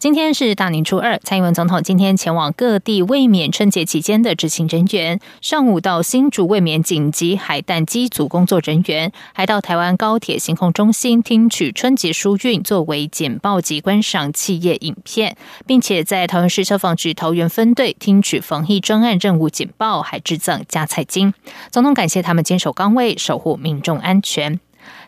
今天是大年初二，蔡英文总统今天前往各地卫冕春节期间的执勤人员，上午到新竹卫冕紧急海淡机组工作人员，还到台湾高铁行控中心听取春节疏运作为简报及观赏企业影片，并且在桃园市消防局桃园分队听取防疫专案任务简报，还致赠加菜金。总统感谢他们坚守岗位，守护民众安全。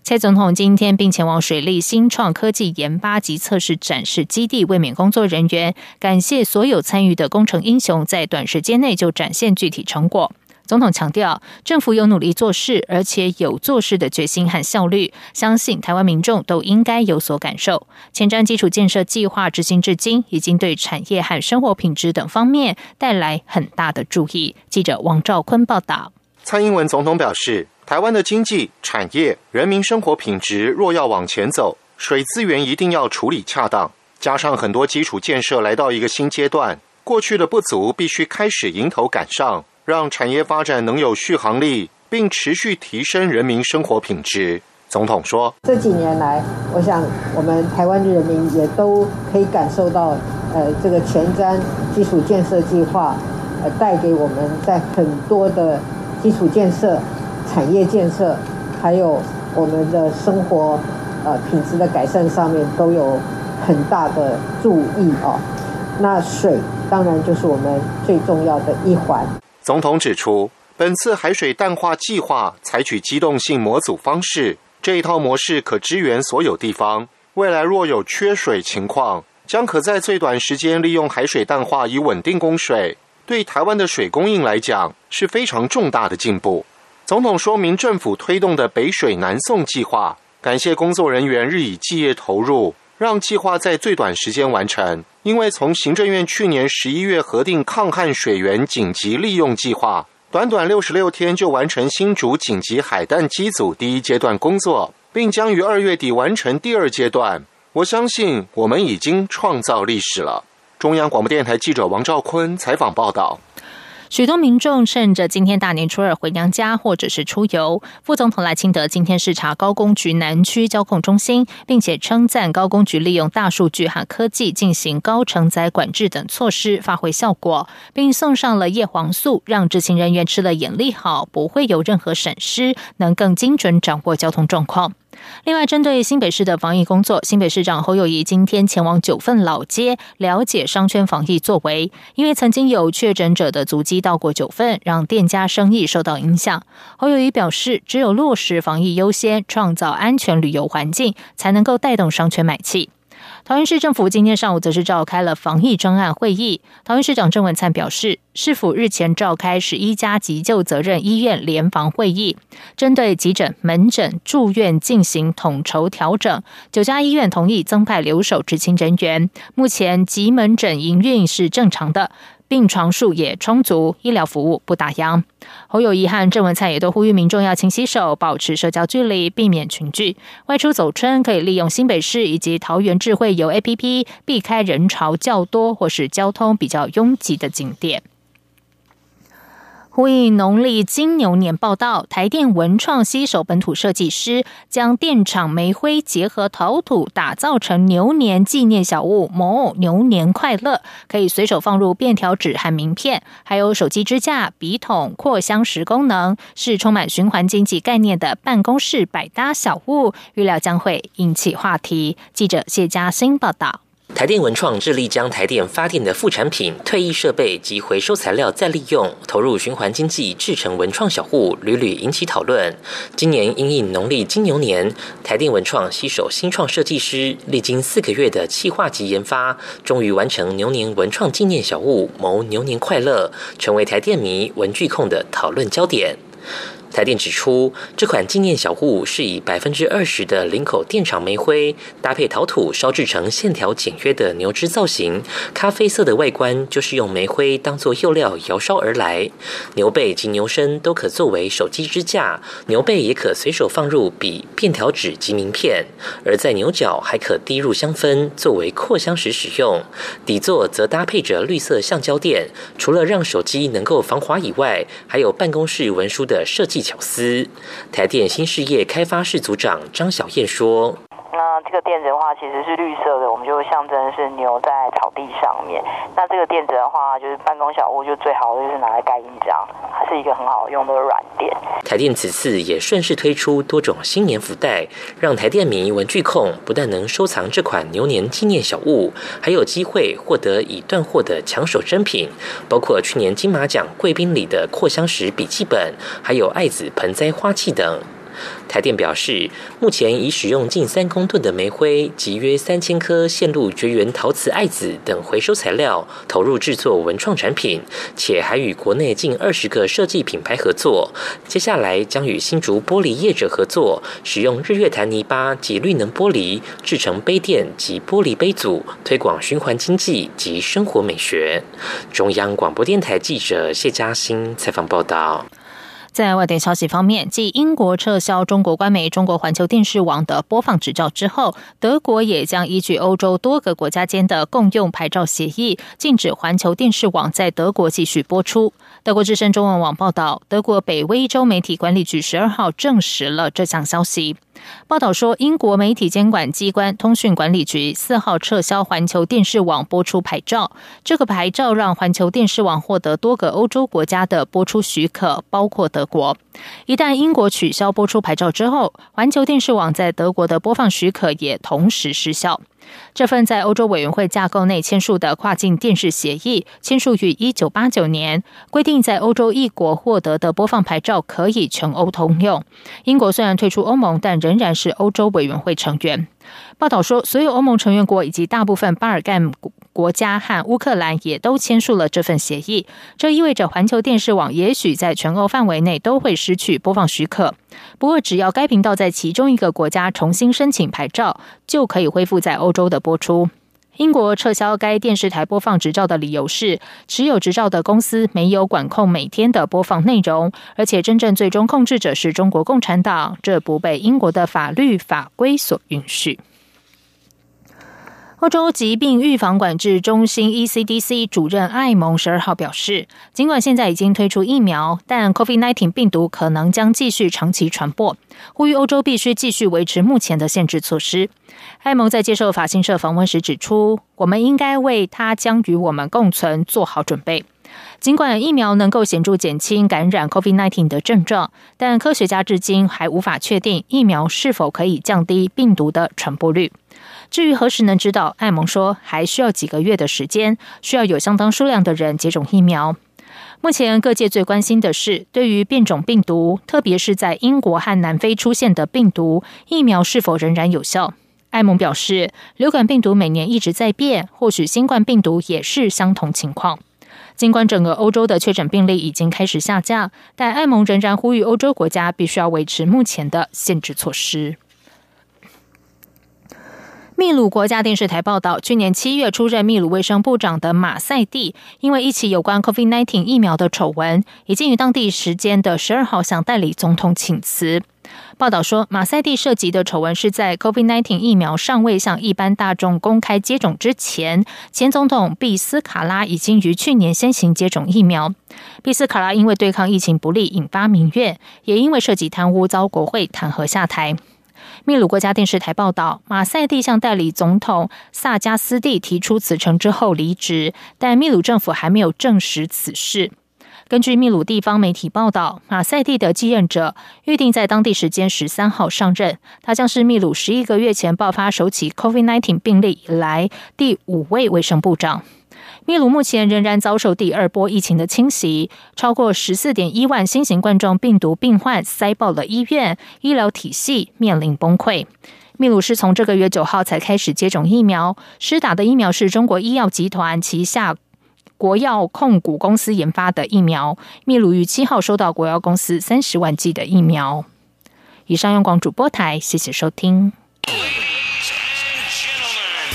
蔡总统今天并前往水利新创科技研发及测试展示基地卫冕工作人员，感谢所有参与的工程英雄，在短时间内就展现具体成果。总统强调，政府有努力做事，而且有做事的决心和效率，相信台湾民众都应该有所感受。前瞻基础建设计划执行至今，已经对产业和生活品质等方面带来很大的注意。记者王兆坤报道。蔡英文总统表示。台湾的经济、产业、人民生活品质若要往前走，水资源一定要处理恰当。加上很多基础建设来到一个新阶段，过去的不足必须开始迎头赶上，让产业发展能有续航力，并持续提升人民生活品质。总统说：“这几年来，我想我们台湾的人民也都可以感受到，呃，这个前瞻基础建设计划，呃，带给我们在很多的基础建设。”产业建设，还有我们的生活呃品质的改善上面都有很大的注意哦。那水当然就是我们最重要的一环。总统指出，本次海水淡化计划采取机动性模组方式，这一套模式可支援所有地方。未来若有缺水情况，将可在最短时间利用海水淡化以稳定供水。对台湾的水供应来讲，是非常重大的进步。总统说明政府推动的北水南送计划，感谢工作人员日以继夜投入，让计划在最短时间完成。因为从行政院去年十一月核定抗旱水源紧急利用计划，短短六十六天就完成新竹紧急海淡机组第一阶段工作，并将于二月底完成第二阶段。我相信我们已经创造历史了。中央广播电台记者王兆坤采访报道。许多民众趁着今天大年初二回娘家或者是出游。副总统赖清德今天视察高工局南区交控中心，并且称赞高工局利用大数据和科技进行高承载管制等措施发挥效果，并送上了叶黄素，让执勤人员吃了眼力好，不会有任何闪失，能更精准掌握交通状况。另外，针对新北市的防疫工作，新北市长侯友谊今天前往九份老街了解商圈防疫作为。因为曾经有确诊者的足迹到过九份，让店家生意受到影响。侯友谊表示，只有落实防疫优先，创造安全旅游环境，才能够带动商圈买气。桃园市政府今天上午则是召开了防疫专案会议。桃园市长郑文灿表示，市府日前召开十一家急救责任医院联防会议，针对急诊、门诊、住院进行统筹调整。九家医院同意增派留守执勤人员，目前急门诊营运是正常的。病床数也充足，医疗服务不打烊。侯友谊和郑文灿也都呼吁民众要勤洗手，保持社交距离，避免群聚。外出走春可以利用新北市以及桃园智慧游 APP，避开人潮较多或是交通比较拥挤的景点。呼应农历金牛年报道，台电文创携手本土设计师，将电厂煤灰结合陶土，打造成牛年纪念小物。某牛年快乐，可以随手放入便条纸和名片，还有手机支架、笔筒、扩香石功能，是充满循环经济概念的办公室百搭小物。预料将会引起话题。记者谢嘉欣报道。台电文创致力将台电发电的副产品、退役设备及回收材料再利用，投入循环经济，制成文创小物，屡屡引起讨论。今年因应农历金牛年，台电文创携手新创设计师，历经四个月的企划及研发，终于完成牛年文创纪念小物，谋牛年快乐，成为台电迷文具控的讨论焦点。台电指出，这款纪念小物是以百分之二十的林口电厂煤灰搭配陶土烧制成线条简约的牛脂造型，咖啡色的外观就是用煤灰当做釉料窑烧而来。牛背及牛身都可作为手机支架，牛背也可随手放入笔、便条纸及名片，而在牛角还可滴入香氛作为扩香时使用。底座则搭配着绿色橡胶垫，除了让手机能够防滑以外，还有办公室文书的设计。巧思，台电新事业开发室组长张小燕说。那这个垫子的话，其实是绿色的，我们就象征是牛在草地上面。那这个垫子的话，就是办公小屋就最好就是拿来盖印章，它是一个很好用的软垫。台电此次也顺势推出多种新年福袋，让台电迷文具控不但能收藏这款牛年纪念小物，还有机会获得已断货的抢手珍品，包括去年金马奖贵宾里的扩香石笔记本，还有爱子盆栽花器等。台电表示，目前已使用近三公吨的煤灰及约三千颗线路绝缘陶瓷爱子等回收材料，投入制作文创产品，且还与国内近二十个设计品牌合作。接下来将与新竹玻璃业者合作，使用日月潭泥巴及绿能玻璃制成杯垫及玻璃杯组，推广循环经济及生活美学。中央广播电台记者谢嘉欣采访报道。在外电消息方面，继英国撤销中国官媒中国环球电视网的播放执照之后，德国也将依据欧洲多个国家间的共用牌照协议，禁止环球电视网在德国继续播出。德国之声中文网报道，德国北威州媒体管理局十二号证实了这项消息。报道说，英国媒体监管机关通讯管理局四号撤销环球电视网播出牌照。这个牌照让环球电视网获得多个欧洲国家的播出许可，包括德国。一旦英国取消播出牌照之后，环球电视网在德国的播放许可也同时失效。这份在欧洲委员会架构内签署的跨境电视协议，签署于一九八九年，规定在欧洲一国获得的播放牌照可以全欧通用。英国虽然退出欧盟，但仍然是欧洲委员会成员。报道说，所有欧盟成员国以及大部分巴尔干国家和乌克兰也都签署了这份协议。这意味着环球电视网也许在全欧范围内都会失去播放许可。不过，只要该频道在其中一个国家重新申请牌照，就可以恢复在欧洲的播出。英国撤销该电视台播放执照的理由是，持有执照的公司没有管控每天的播放内容，而且真正最终控制者是中国共产党，这不被英国的法律法规所允许。欧洲疾病预防管制中心 （ECDC） 主任艾蒙十二号表示，尽管现在已经推出疫苗，但 COVID-19 病毒可能将继续长期传播，呼吁欧洲必须继续维持目前的限制措施。艾蒙在接受法新社访问时指出，我们应该为它将与我们共存做好准备。尽管疫苗能够显著减轻感染 COVID-19 的症状，但科学家至今还无法确定疫苗是否可以降低病毒的传播率。至于何时能知道，艾蒙说还需要几个月的时间，需要有相当数量的人接种疫苗。目前各界最关心的是，对于变种病毒，特别是在英国和南非出现的病毒，疫苗是否仍然有效？艾蒙表示，流感病毒每年一直在变，或许新冠病毒也是相同情况。尽管整个欧洲的确诊病例已经开始下降，但艾蒙仍然呼吁欧洲国家必须要维持目前的限制措施。秘鲁国家电视台报道，去年七月出任秘鲁卫生部长的马赛蒂，因为一起有关 COVID-19 疫苗的丑闻，已经于当地时间的十二号向代理总统请辞。报道说，马赛蒂涉及的丑闻是在 COVID-19 疫苗尚未向一般大众公开接种之前，前总统毕斯卡拉已经于去年先行接种疫苗。毕斯卡拉因为对抗疫情不利引发民怨，也因为涉及贪污遭国会弹劾下台。秘鲁国家电视台报道，马赛蒂向代理总统萨加斯蒂提出辞呈之后离职，但秘鲁政府还没有证实此事。根据秘鲁地方媒体报道，马赛蒂的继任者预定在当地时间十三号上任，他将是秘鲁十一个月前爆发首起 COVID-19 病例以来第五位卫生部长。秘鲁目前仍然遭受第二波疫情的侵袭，超过十四点一万新型冠状病毒病患塞爆了医院，医疗体系面临崩溃。秘鲁是从这个月九号才开始接种疫苗，施打的疫苗是中国医药集团旗下。国药控股公司研发的疫苗。秘鲁于七号收到国药公司三十万剂的疫苗。以上用广主播台，谢谢收听。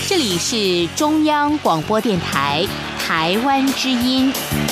这里是中央广播电台台湾之音。